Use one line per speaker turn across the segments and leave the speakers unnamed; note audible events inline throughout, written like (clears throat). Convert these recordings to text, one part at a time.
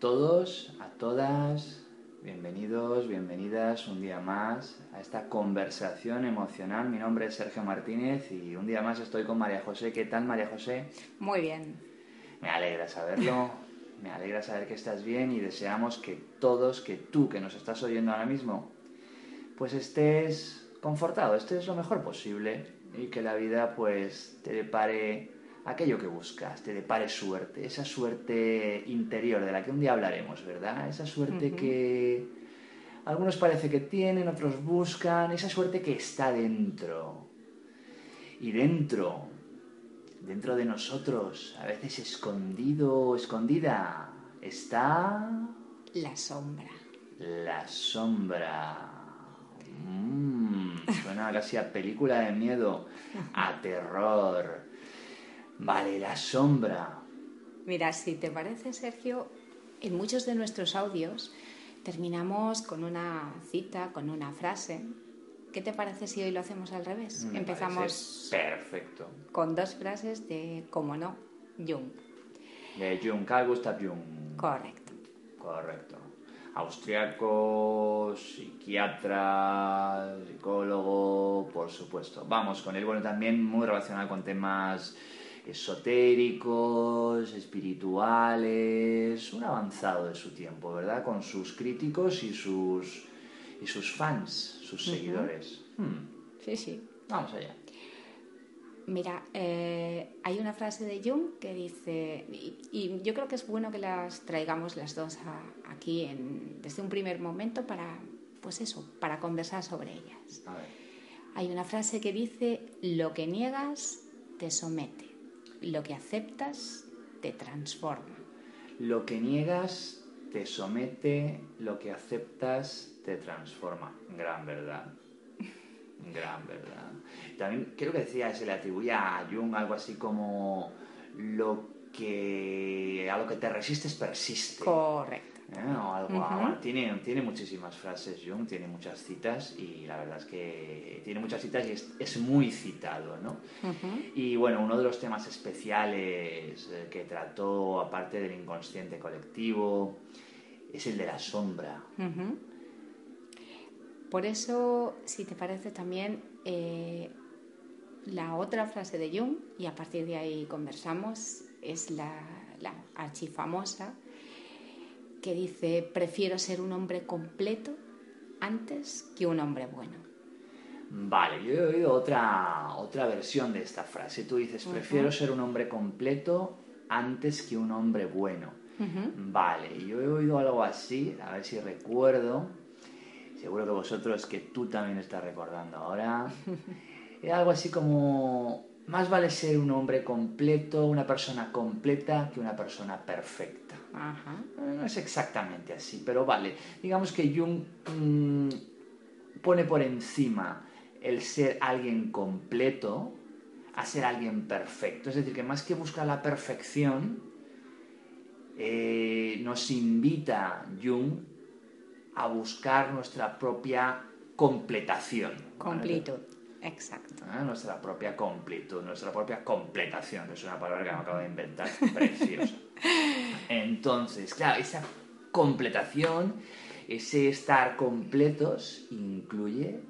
todos, a todas, bienvenidos, bienvenidas un día más a esta conversación emocional. Mi nombre es Sergio Martínez y un día más estoy con María José. ¿Qué tal, María José?
Muy bien.
Me alegra saberlo, me alegra saber que estás bien y deseamos que todos, que tú que nos estás oyendo ahora mismo, pues estés confortado, estés lo mejor posible y que la vida pues te depare aquello que buscas, te depare suerte, esa suerte interior de la que un día hablaremos, ¿verdad? Esa suerte que algunos parece que tienen, otros buscan, esa suerte que está dentro. Y dentro, dentro de nosotros, a veces escondido, escondida, está...
La sombra.
La sombra. Mm, suena casi a película de miedo, a terror. Vale, la sombra.
Mira, si te parece, Sergio, en muchos de nuestros audios terminamos con una cita, con una frase. ¿Qué te parece si hoy lo hacemos al revés?
Me
Empezamos
Perfecto.
con dos frases de, como no, Jung.
De Jung, Carl Gustav Jung.
Correcto.
Correcto. Austriaco, psiquiatra, psicólogo, por supuesto. Vamos con él, bueno, también muy relacionado con temas esotéricos, espirituales, un avanzado de su tiempo, ¿verdad? Con sus críticos y sus, y sus fans, sus seguidores. Hmm,
Sí, sí.
Vamos allá.
Mira, eh, hay una frase de Jung que dice, y, y yo creo que es bueno que las traigamos las dos a- aquí en- desde un primer momento para, pues eso, para conversar sobre ellas.
A ver.
Hay una frase que dice, lo que niegas te somete, lo que aceptas te transforma.
Lo que niegas te somete, lo que aceptas te transforma. Gran verdad. Gran verdad. También creo que decía, se le atribuía a Jung algo así como lo que a lo que te resistes persiste.
Correcto.
¿Eh? O algo, bueno, tiene, tiene muchísimas frases Jung, tiene muchas citas y la verdad es que tiene muchas citas y es, es muy citado, ¿no? Y bueno, uno de los temas especiales eh, que trató, aparte del inconsciente colectivo, es el de la sombra.
Por eso, si te parece también, eh, la otra frase de Jung, y a partir de ahí conversamos, es la, la archifamosa, que dice, prefiero ser un hombre completo antes que un hombre bueno.
Vale, yo he oído otra, otra versión de esta frase. Tú dices, prefiero ser un hombre completo antes que un hombre bueno. Vale, yo he oído algo así, a ver si recuerdo. Seguro que vosotros, que tú también estás recordando ahora. (laughs) Era algo así como, más vale ser un hombre completo, una persona completa, que una persona perfecta.
Ajá.
Eh, No es exactamente así, pero vale. Digamos que Jung mm, pone por encima el ser alguien completo a ser alguien perfecto. Es decir, que más que buscar la perfección, eh, nos invita Jung a buscar nuestra propia completación. ¿vale?
Exacto.
Ah, Nuestra propia completud, nuestra propia completación, que es una palabra que me acabo de inventar, preciosa. (laughs) Entonces, claro, esa completación, ese estar completos, incluye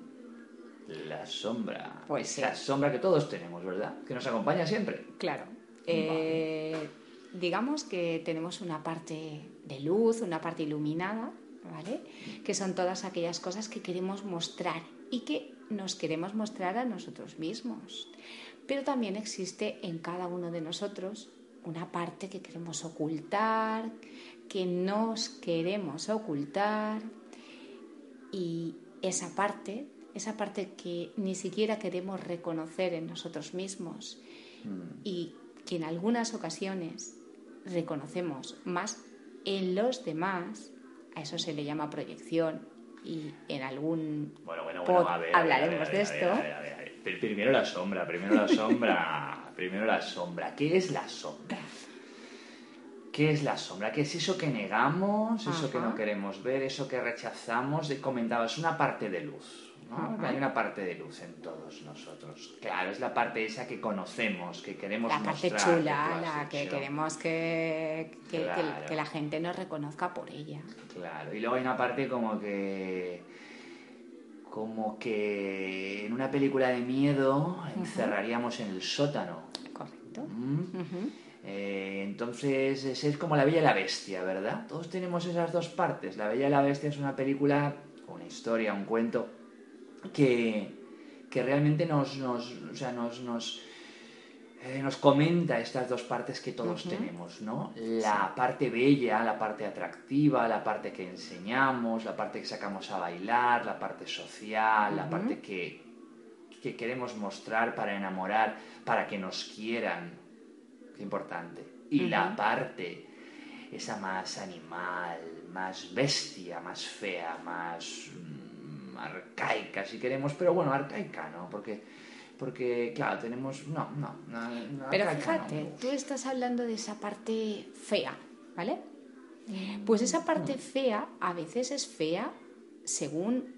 la sombra.
Pues sí.
sombra que todos tenemos, ¿verdad? Que nos acompaña siempre.
Claro. Eh, digamos que tenemos una parte de luz, una parte iluminada, ¿vale? Que son todas aquellas cosas que queremos mostrar y que nos queremos mostrar a nosotros mismos. Pero también existe en cada uno de nosotros una parte que queremos ocultar, que nos queremos ocultar. Y esa parte, esa parte que ni siquiera queremos reconocer en nosotros mismos y que en algunas ocasiones reconocemos más en los demás, a eso se le llama proyección y en algún
Bueno, bueno, bueno, a ver. a ver, a ver,
hablaremos de esto.
a ver, Primero la sombra, primero la sombra, (laughs) primero la sombra. ¿Qué es la sombra? ¿Qué es la sombra? ¿Qué es eso que negamos, eso que no queremos ver, eso que rechazamos? Y comentaba, es una parte de luz. ¿No? Hay una parte de luz en todos nosotros. Claro, es la parte esa que conocemos, que queremos
La parte
mostrar, que
chula,
tú has
la que queremos que, que, que-
Claro.
que la gente nos reconozca por ella.
Claro, y luego hay una parte como que. Como que en una película de miedo encerraríamos en el sótano.
Correcto.
¿Mm? Eh, entonces es, es como La Bella y la Bestia, ¿verdad? Todos tenemos esas dos partes. La Bella y la Bestia es una película, una historia, un cuento que, que realmente nos, nos, o sea, nos, nos, eh, nos comenta estas dos partes que todos tenemos, ¿no? La parte bella, la parte atractiva, la parte que enseñamos, la parte que sacamos a bailar, la parte social, la parte que, que queremos mostrar para enamorar, para que nos quieran. Qué importante. Y la parte, esa más animal, más bestia, más fea, más arcaica, si queremos, pero bueno, arcaica, ¿no? Porque, porque claro, tenemos... No, no, no, no,
Pero
arcaica no.
fíjate, tú estás hablando de esa parte fea, ¿vale? Pues esa parte fea a veces es fea según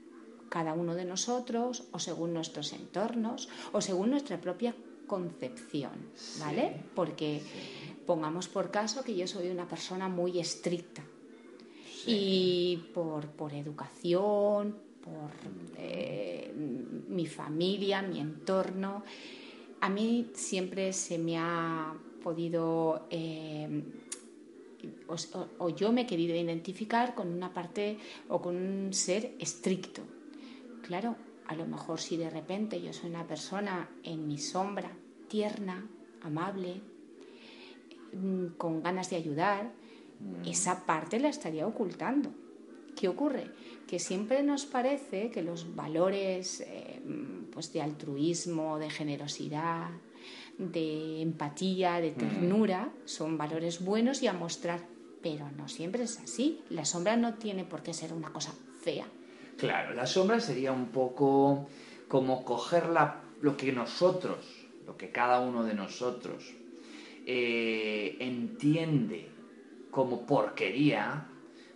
cada uno de nosotros o según nuestros entornos o según nuestra propia concepción, ¿vale?
Sí,
Porque pongamos por caso que yo soy una persona muy estricta
Sí.
y por, por educación, por eh, mi familia, mi entorno, a mí siempre se me ha podido, eh, o, o- o yo me he querido identificar con una parte o con un ser estricto. Claro, a lo mejor si de repente yo soy una persona en mi sombra, tierna, amable, mm, con ganas de ayudar, esa parte la estaría ocultando. ¿Qué ocurre? Que siempre nos parece que los valores eh, pues de altruismo, de generosidad, de empatía, de ternura, son valores buenos y a mostrar. Pero no siempre es así. La sombra no tiene por qué ser una cosa fea.
Claro, la sombra sería un poco como coger la- lo que nosotros, lo que cada uno de nosotros eh, entiende como porquería,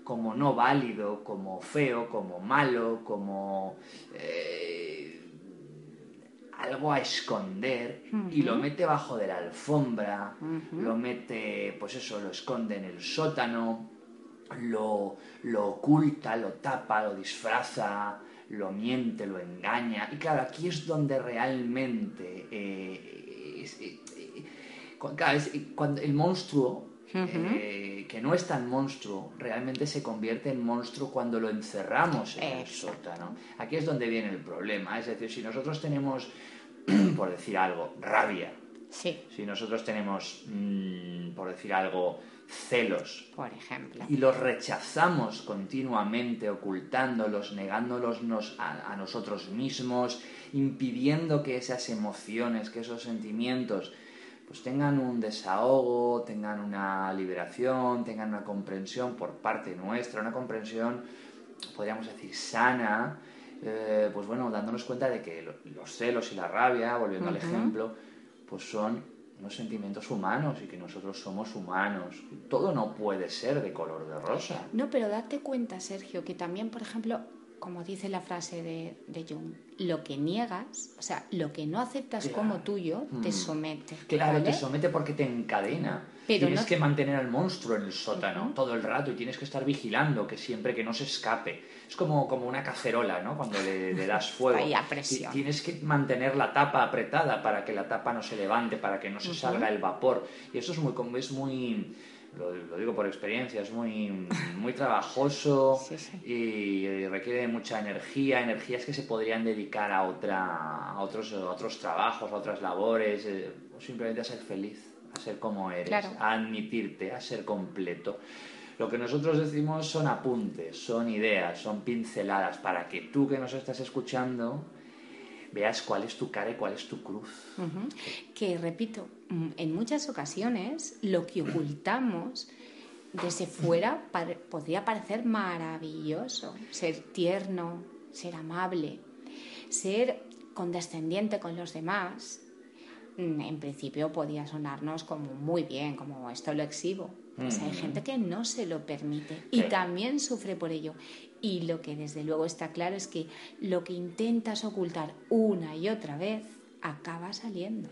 como no válido, como feo, como malo, como eh, algo a esconder y lo mete bajo de la alfombra, lo mete, pues eso, lo esconde en el sótano, lo, lo oculta, lo tapa, lo disfraza, lo miente, lo engaña. Y claro, aquí es donde realmente eh, es- eh, eh, cu- claro, es- cuando el monstruo, eh, que no es tan monstruo, realmente se convierte en monstruo cuando lo encerramos en el sótano. Aquí es donde viene el problema. Es decir, si nosotros tenemos, (clears throat) por decir algo, rabia,
Sí,
si nosotros tenemos, mm, por decir algo, celos,
por ejemplo.
y los rechazamos continuamente, ocultándolos, negándolos nos- a, a nosotros mismos, impidiendo que esas emociones, que esos sentimientos, pues tengan un desahogo, tengan una liberación, tengan una comprensión por parte nuestra, una comprensión, podríamos decir, sana, eh, pues bueno, dándonos cuenta de que lo- los celos y la rabia, volviendo al ejemplo, pues son unos sentimientos humanos y que nosotros somos humanos. Todo no puede ser de color de rosa.
No, pero date cuenta, Sergio, que también, por ejemplo, como dice la frase de, de Jung, lo que niegas, o sea, lo que no aceptas
Claro.
como tuyo, te
Mm.
somete.
Claro,
¿vale?
te somete porque te encadena.
Pero
tienes
no-
que mantener al monstruo en el sótano todo el rato y tienes que estar vigilando que siempre que no se escape. Es como, como una cacerola, ¿no? Cuando le, le das (laughs) fuego.
Presión.
Tienes que mantener la tapa apretada para que la tapa no se levante, para que no se salga el vapor. Y eso es muy, como- es muy lo, lo digo por experiencia, es muy, muy trabajoso (laughs)
Sí, sí.
y, y requiere mucha energía, energías que se podrían dedicar a, otra, a, otros, a otros trabajos, a otras labores, eh, o simplemente a ser feliz, a ser como eres,
Claro.
a admitirte, a ser completo. Lo que nosotros decimos son apuntes, son ideas, son pinceladas para que tú que nos estás escuchando veas cuál es tu cara y cuál es tu cruz.
Ujú. Que, repito, en muchas ocasiones lo que ocultamos desde fuera podría parecer maravilloso. Ser tierno, ser amable, ser condescendiente con los demás. mm, en principio podía sonarnos como muy bien, como esto lo exhibo. Pues hay gente que no se lo permite y también sufre por ello. Y lo que desde luego está claro es que lo que intentas ocultar una y otra vez acaba saliendo.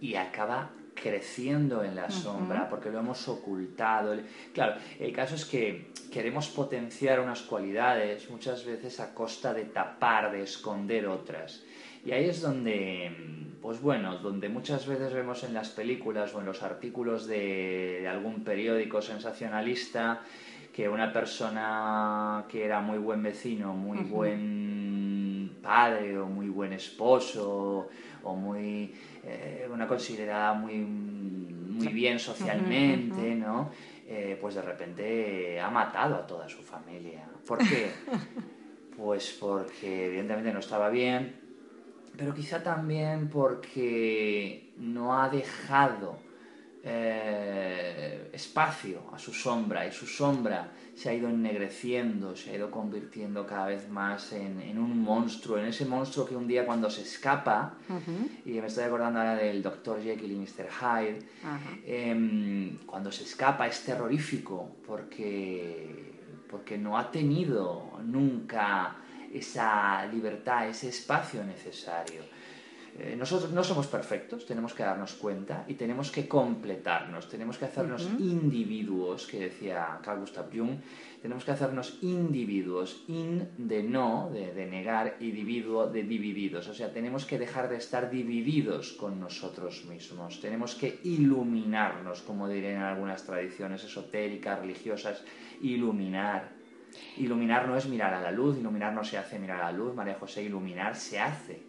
Y acaba creciendo en la sombra porque lo hemos ocultado. Claro, el caso es que queremos potenciar unas cualidades muchas veces a costa de tapar, de esconder otras. Y ahí es donde, pues bueno, donde muchas veces vemos en las películas o en los artículos de, algún periódico sensacionalista que una persona que era muy buen vecino, muy buen padre o muy buen esposo o muy eh, una considerada muy, muy bien socialmente, ¿no? Eh, pues de repente ha matado a toda su familia. ¿Por qué? (laughs) pues porque evidentemente no estaba bien, pero quizá también porque no ha dejado eh, espacio a su sombra y su sombra se ha ido ennegreciendo, se ha ido convirtiendo cada vez más en, un monstruo, en ese monstruo que un día cuando se escapa, y me estoy acordando ahora del Dr. Jekyll y Mr. Hyde, em, cuando se escapa es terrorífico porque, porque no ha tenido nunca esa libertad, ese espacio necesario. Eh, nosotros no somos perfectos, tenemos que darnos cuenta y tenemos que completarnos, tenemos que hacernos individuos, que decía Carl Gustav Jung, tenemos que hacernos individuos, in de no, de, negar, y dividuo de divididos, o sea, tenemos que dejar de estar divididos con nosotros mismos, tenemos que iluminarnos, como dirían algunas tradiciones esotéricas, religiosas, iluminar. Iluminar no es mirar a la luz, iluminar no se hace mirar a la luz, María José, iluminar se hace.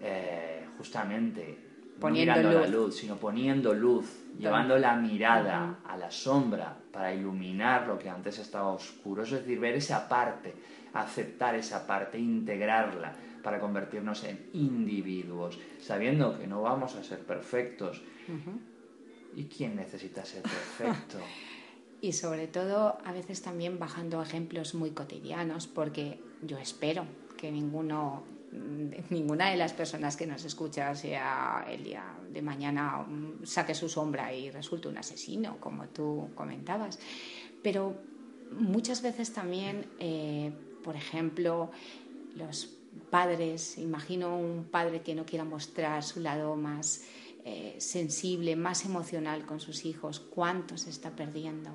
Eh, justamente poniendo no mirando luz. la luz, sino poniendo luz, llevando la mirada a la sombra para iluminar lo que antes estaba oscuro, es decir, ver esa parte, aceptar esa parte, integrarla para convertirnos en individuos, sabiendo que no vamos a ser perfectos. ¿Y quién necesita ser perfecto? (laughs)
y sobre todo a veces también bajando ejemplos muy cotidianos, porque yo espero que ninguno ninguna de las personas que nos escucha sea el día de mañana mm, saque su sombra y resulte un asesino, como tú comentabas. Pero muchas veces también, eh, por ejemplo, los padres, imagino un padre que no quiera mostrar su lado más eh, sensible, más emocional con sus hijos, cuánto se está perdiendo.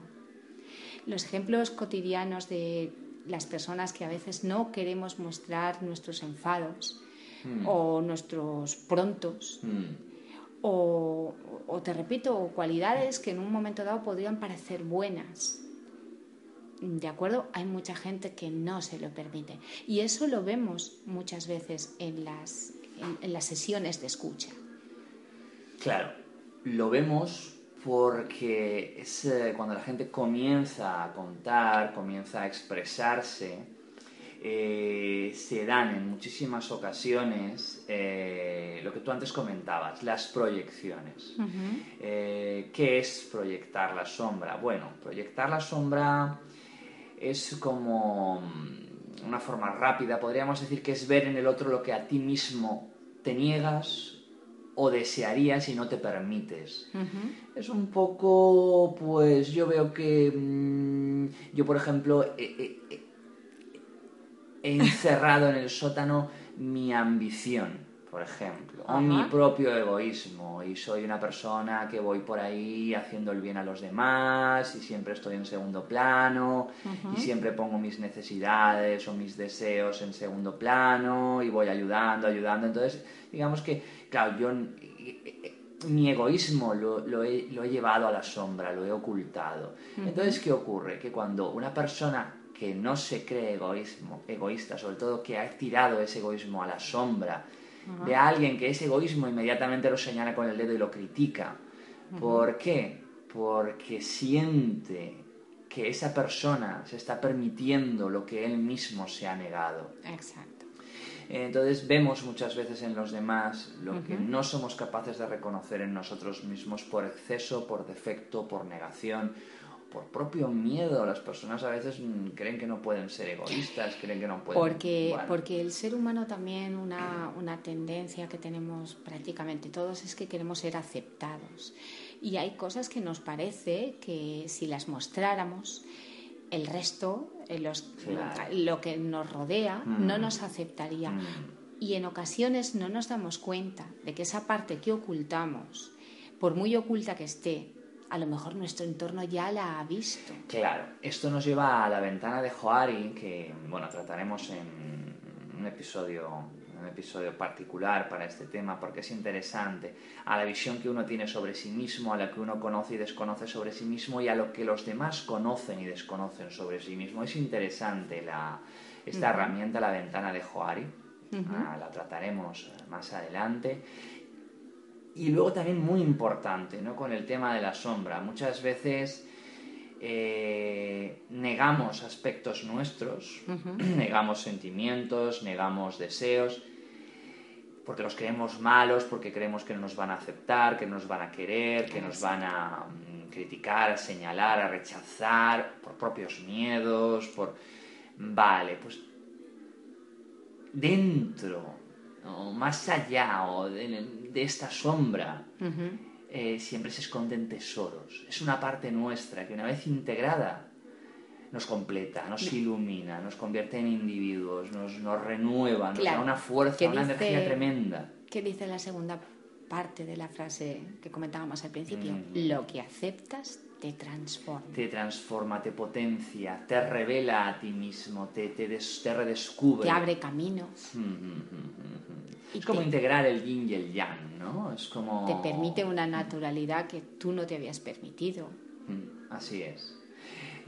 Los ejemplos cotidianos de las personas que a veces no queremos mostrar nuestros enfados hmm. o nuestros prontos. Hmm. O, te repito, cualidades que en un momento dado podrían parecer buenas. ¿De acuerdo? Hay mucha gente que no se lo permite. Y eso lo vemos muchas veces en las, en las sesiones de escucha.
Claro, lo vemos porque es eh, cuando la gente comienza a contar, comienza a expresarse, eh, se dan en muchísimas ocasiones eh, lo que tú antes comentabas, las proyecciones. ¿Qué es proyectar la sombra? Bueno, proyectar la sombra es como mm, una forma rápida, podríamos decir que es ver en el otro lo que a ti mismo te niegas o desearías y no te permites. Es un poco, pues yo veo que mm, yo, por ejemplo, he, encerrado en el sótano mi ambición por ejemplo, o mi propio egoísmo y soy una persona que voy por ahí haciendo el bien a los demás y siempre estoy en segundo plano y siempre pongo mis necesidades o mis deseos en segundo plano y voy ayudando, ayudando. Entonces, digamos que, claro, yo mi egoísmo lo, he, llevado a la sombra, lo he ocultado. Entonces, ¿qué ocurre? Que cuando una persona que no se cree egoísmo, egoísta, sobre todo que ha tirado ese egoísmo a la sombra, de alguien que es egoísmo, inmediatamente lo señala con el dedo y lo critica. ¿Por qué? Porque siente que esa persona se está permitiendo lo que él mismo se ha negado.
Exacto.
Entonces vemos muchas veces en los demás lo que no somos capaces de reconocer en nosotros mismos por exceso, por defecto, por negación por propio miedo. Las personas a veces mm, creen que no pueden ser egoístas, creen que no pueden...
Porque, porque el ser humano también una, una tendencia que tenemos prácticamente todos es que queremos ser aceptados. Y hay cosas que nos parece que si las mostráramos, el resto, los, lo que nos rodea, no mm. nos aceptaría. Mm. Y en ocasiones no nos damos cuenta de que esa parte que ocultamos, por muy oculta que esté, a lo mejor nuestro entorno ya la ha visto.
Claro, esto nos lleva a la ventana de Joari, que bueno, trataremos en un episodio, un episodio particular para este tema, porque es interesante, a la visión que uno tiene sobre sí mismo, a la que uno conoce y desconoce sobre sí mismo y a lo que los demás conocen y desconocen sobre sí mismo. Es interesante la, esta herramienta, la ventana de Joari. Ah, la trataremos más adelante. Y luego también muy importante, ¿no? Con el tema de la sombra. Muchas veces eh, negamos aspectos nuestros, (clears throat) negamos sentimientos, negamos deseos, porque los creemos malos, porque creemos que no nos van a aceptar, que no nos van a querer, que nos van a mm, criticar, a señalar, a rechazar, por propios miedos, por... Vale, pues dentro, o más allá o de, esta sombra, eh, siempre se esconden tesoros. Es una parte nuestra que una vez integrada nos completa, nos ilumina, nos convierte en individuos, nos, nos renueva, nos da una fuerza, una energía tremenda.
¿Qué dice la segunda parte de la frase que comentábamos al principio? Lo que aceptas te transforma.
Te transforma, te potencia, te revela a ti mismo, te, te, te redescubre.
Te abre caminos.
es como integrar el yin y el yang, ¿no? Es como...
Te permite una naturalidad que tú no te habías permitido.
Así es.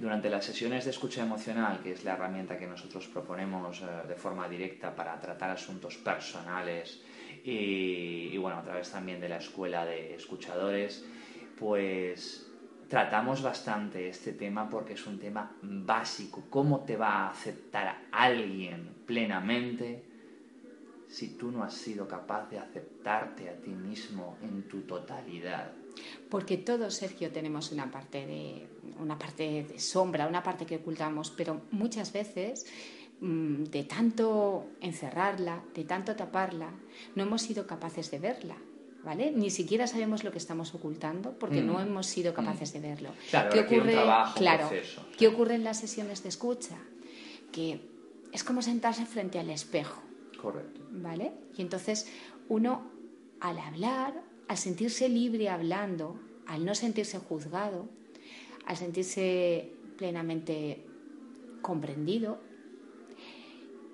Durante las sesiones de escucha emocional, que es la herramienta que nosotros proponemos eh, de forma directa para tratar asuntos personales y, bueno, a través también de la escuela de escuchadores, pues tratamos bastante este tema porque es un tema básico. ¿Cómo te va a aceptar alguien plenamente si tú no has sido capaz de aceptarte a ti mismo en tu totalidad?
Porque todos, Sergio, tenemos una parte de una parte de sombra, una parte que ocultamos, pero muchas veces mm, de tanto encerrarla, de tanto taparla, no hemos sido capaces de verla. ¿vale? Ni siquiera sabemos lo que estamos ocultando porque no mm. hemos sido capaces mm. de verlo.
Claro, ¿Qué ocurre?
claro, ¿qué ocurre en las sesiones de escucha? Que es como sentarse frente al espejo.
Correcto.
¿Vale? Y entonces uno al hablar, al sentirse libre hablando, al no sentirse juzgado, al sentirse plenamente comprendido,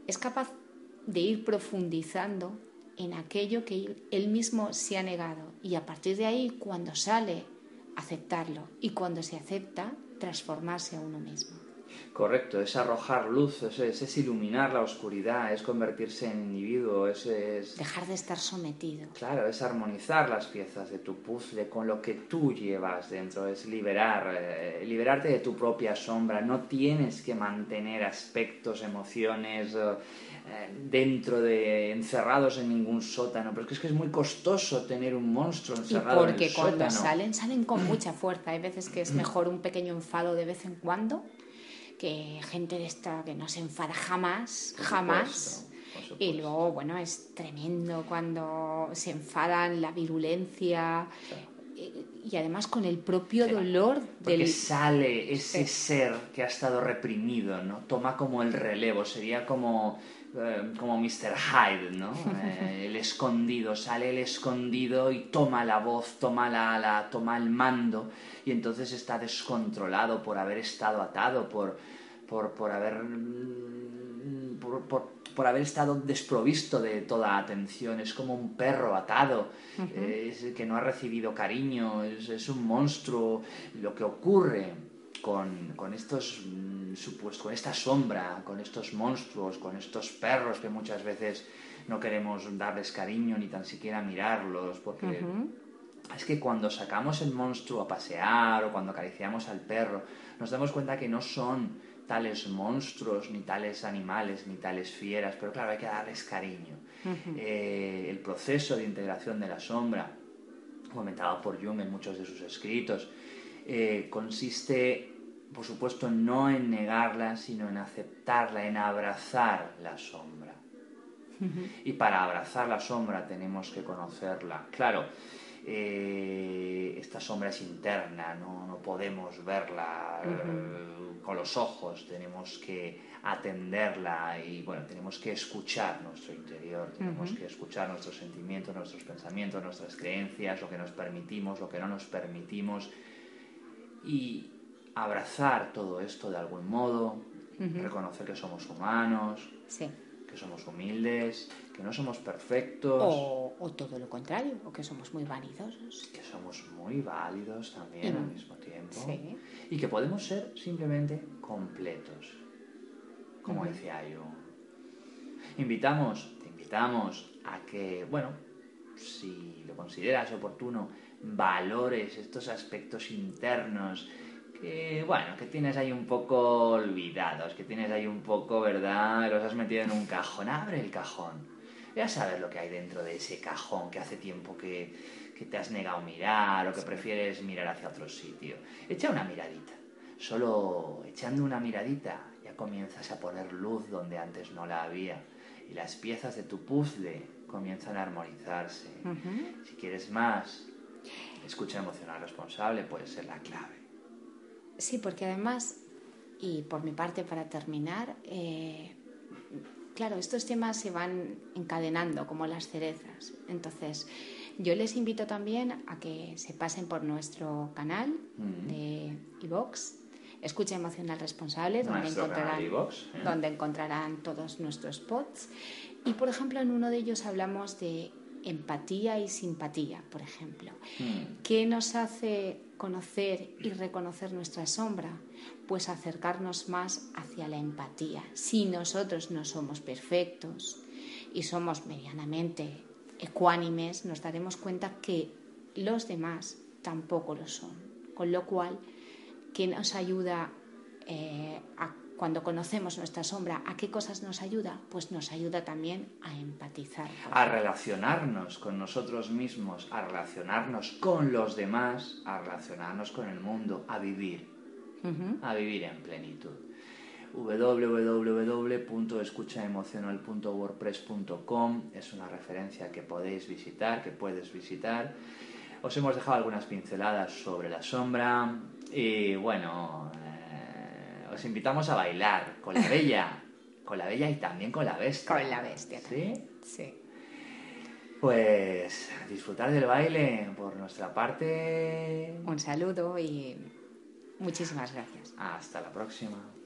es capaz de ir profundizando en aquello que él mismo se ha negado y a partir de ahí cuando sale aceptarlo y cuando se acepta transformarse a uno mismo.
Correcto, es arrojar luz, es, iluminar la oscuridad, es convertirse en individuo, es,
Dejar de estar sometido.
Claro, es armonizar las piezas de tu puzzle con lo que tú llevas dentro, es liberar, eh, liberarte de tu propia sombra. No tienes que mantener aspectos, emociones eh, dentro de, encerrados en ningún sótano, pero es que es, que es muy costoso tener un monstruo encerrado en el
sótano. Porque cuando salen, salen con mucha fuerza. Hay veces que es mejor un pequeño enfado de vez en cuando que gente de esta que no se enfada jamás, jamás. Y luego, bueno, es tremendo cuando se enfadan, la virulencia. Y, además con el propio dolor
Porque del... sale ese ser que ha estado reprimido, ¿no? Toma como el relevo, sería como, eh, como Mr. Hyde, ¿no? Eh, el escondido, sale el escondido y toma la voz, toma, la, la, toma el mando y entonces está descontrolado por haber estado atado, por, por, por haber... Mm, por, por, haber estado desprovisto de toda atención, es como un perro atado, que no ha recibido cariño, es, es, un monstruo. Lo que ocurre con, con estos supuestos, con esta sombra, con estos monstruos, con estos perros que muchas veces no queremos darles cariño ni tan siquiera mirarlos, porque es que cuando sacamos el monstruo a pasear o cuando acariciamos al perro, nos damos cuenta que no son tales monstruos, ni tales animales, ni tales fieras, pero claro, hay que darles cariño. Eh, el proceso de integración de la sombra, comentado por Jung en muchos de sus escritos, eh, consiste por supuesto, no en negarla, sino en aceptarla, en abrazar la sombra. (laughs) Y para abrazar la sombra tenemos que conocerla. Claro, eh, esta sombra es interna, no, podemos verla con los ojos, tenemos que atenderla y bueno, tenemos que escuchar nuestro interior, tenemos que escuchar nuestros sentimientos, nuestros pensamientos, nuestras creencias, lo que nos permitimos, lo que no nos permitimos y abrazar todo esto de algún modo, reconocer que somos humanos, que somos humildes, que no somos perfectos.
O, todo lo contrario, o que somos muy vanidosos.
Que somos muy válidos también al mismo tiempo. Y que podemos ser simplemente completos, como decía yo. Invitamos, te invitamos a que, bueno, si lo consideras oportuno, valores estos aspectos internos que, bueno, que tienes ahí un poco olvidados, que tienes ahí un poco, ¿verdad? Los has metido en un cajón. Abre el cajón. Ve a saber lo que hay dentro de ese cajón que hace tiempo que, que te has negado a mirar o que prefieres mirar hacia otro sitio. Echa una miradita. Solo echando una miradita ya comienzas a poner luz donde antes no la había y las piezas de tu puzzle comienzan a armonizarse. Si quieres más, escucha emocional responsable puede ser la clave.
Sí, porque además, y por mi parte para terminar, eh, claro, estos temas se van encadenando como las cerezas. Entonces, yo les invito también a que se pasen por nuestro canal de iVox, Escucha Emocional Responsable, donde encontrarán, ¿eh? donde encontrarán todos nuestros pods. Y, por ejemplo, en uno de ellos hablamos de empatía y simpatía, por ejemplo. Hmm. ¿Qué nos hace conocer y reconocer nuestra sombra? Pues acercarnos más hacia la empatía. Si nosotros no somos perfectos y somos medianamente ecuánimes, nos daremos cuenta que los demás tampoco lo son. Con lo cual, ¿qué nos ayuda eh, a cuando conocemos nuestra sombra, ¿a qué cosas nos ayuda? Pues nos ayuda también a empatizar.
A relacionarnos con nosotros mismos, a relacionarnos con los demás, a relacionarnos con el mundo, a vivir, a vivir en plenitud www.escuchaemocional.wordpress.com es una referencia que podéis visitar, que puedes visitar. Os hemos dejado algunas pinceladas sobre la sombra y bueno, os invitamos a bailar con la bella, con la bella y también con la bestia.
Con la bestia.
¿Sí?
Sí.
Pues disfrutar del baile por nuestra parte.
Un saludo y muchísimas gracias.
Hasta la próxima.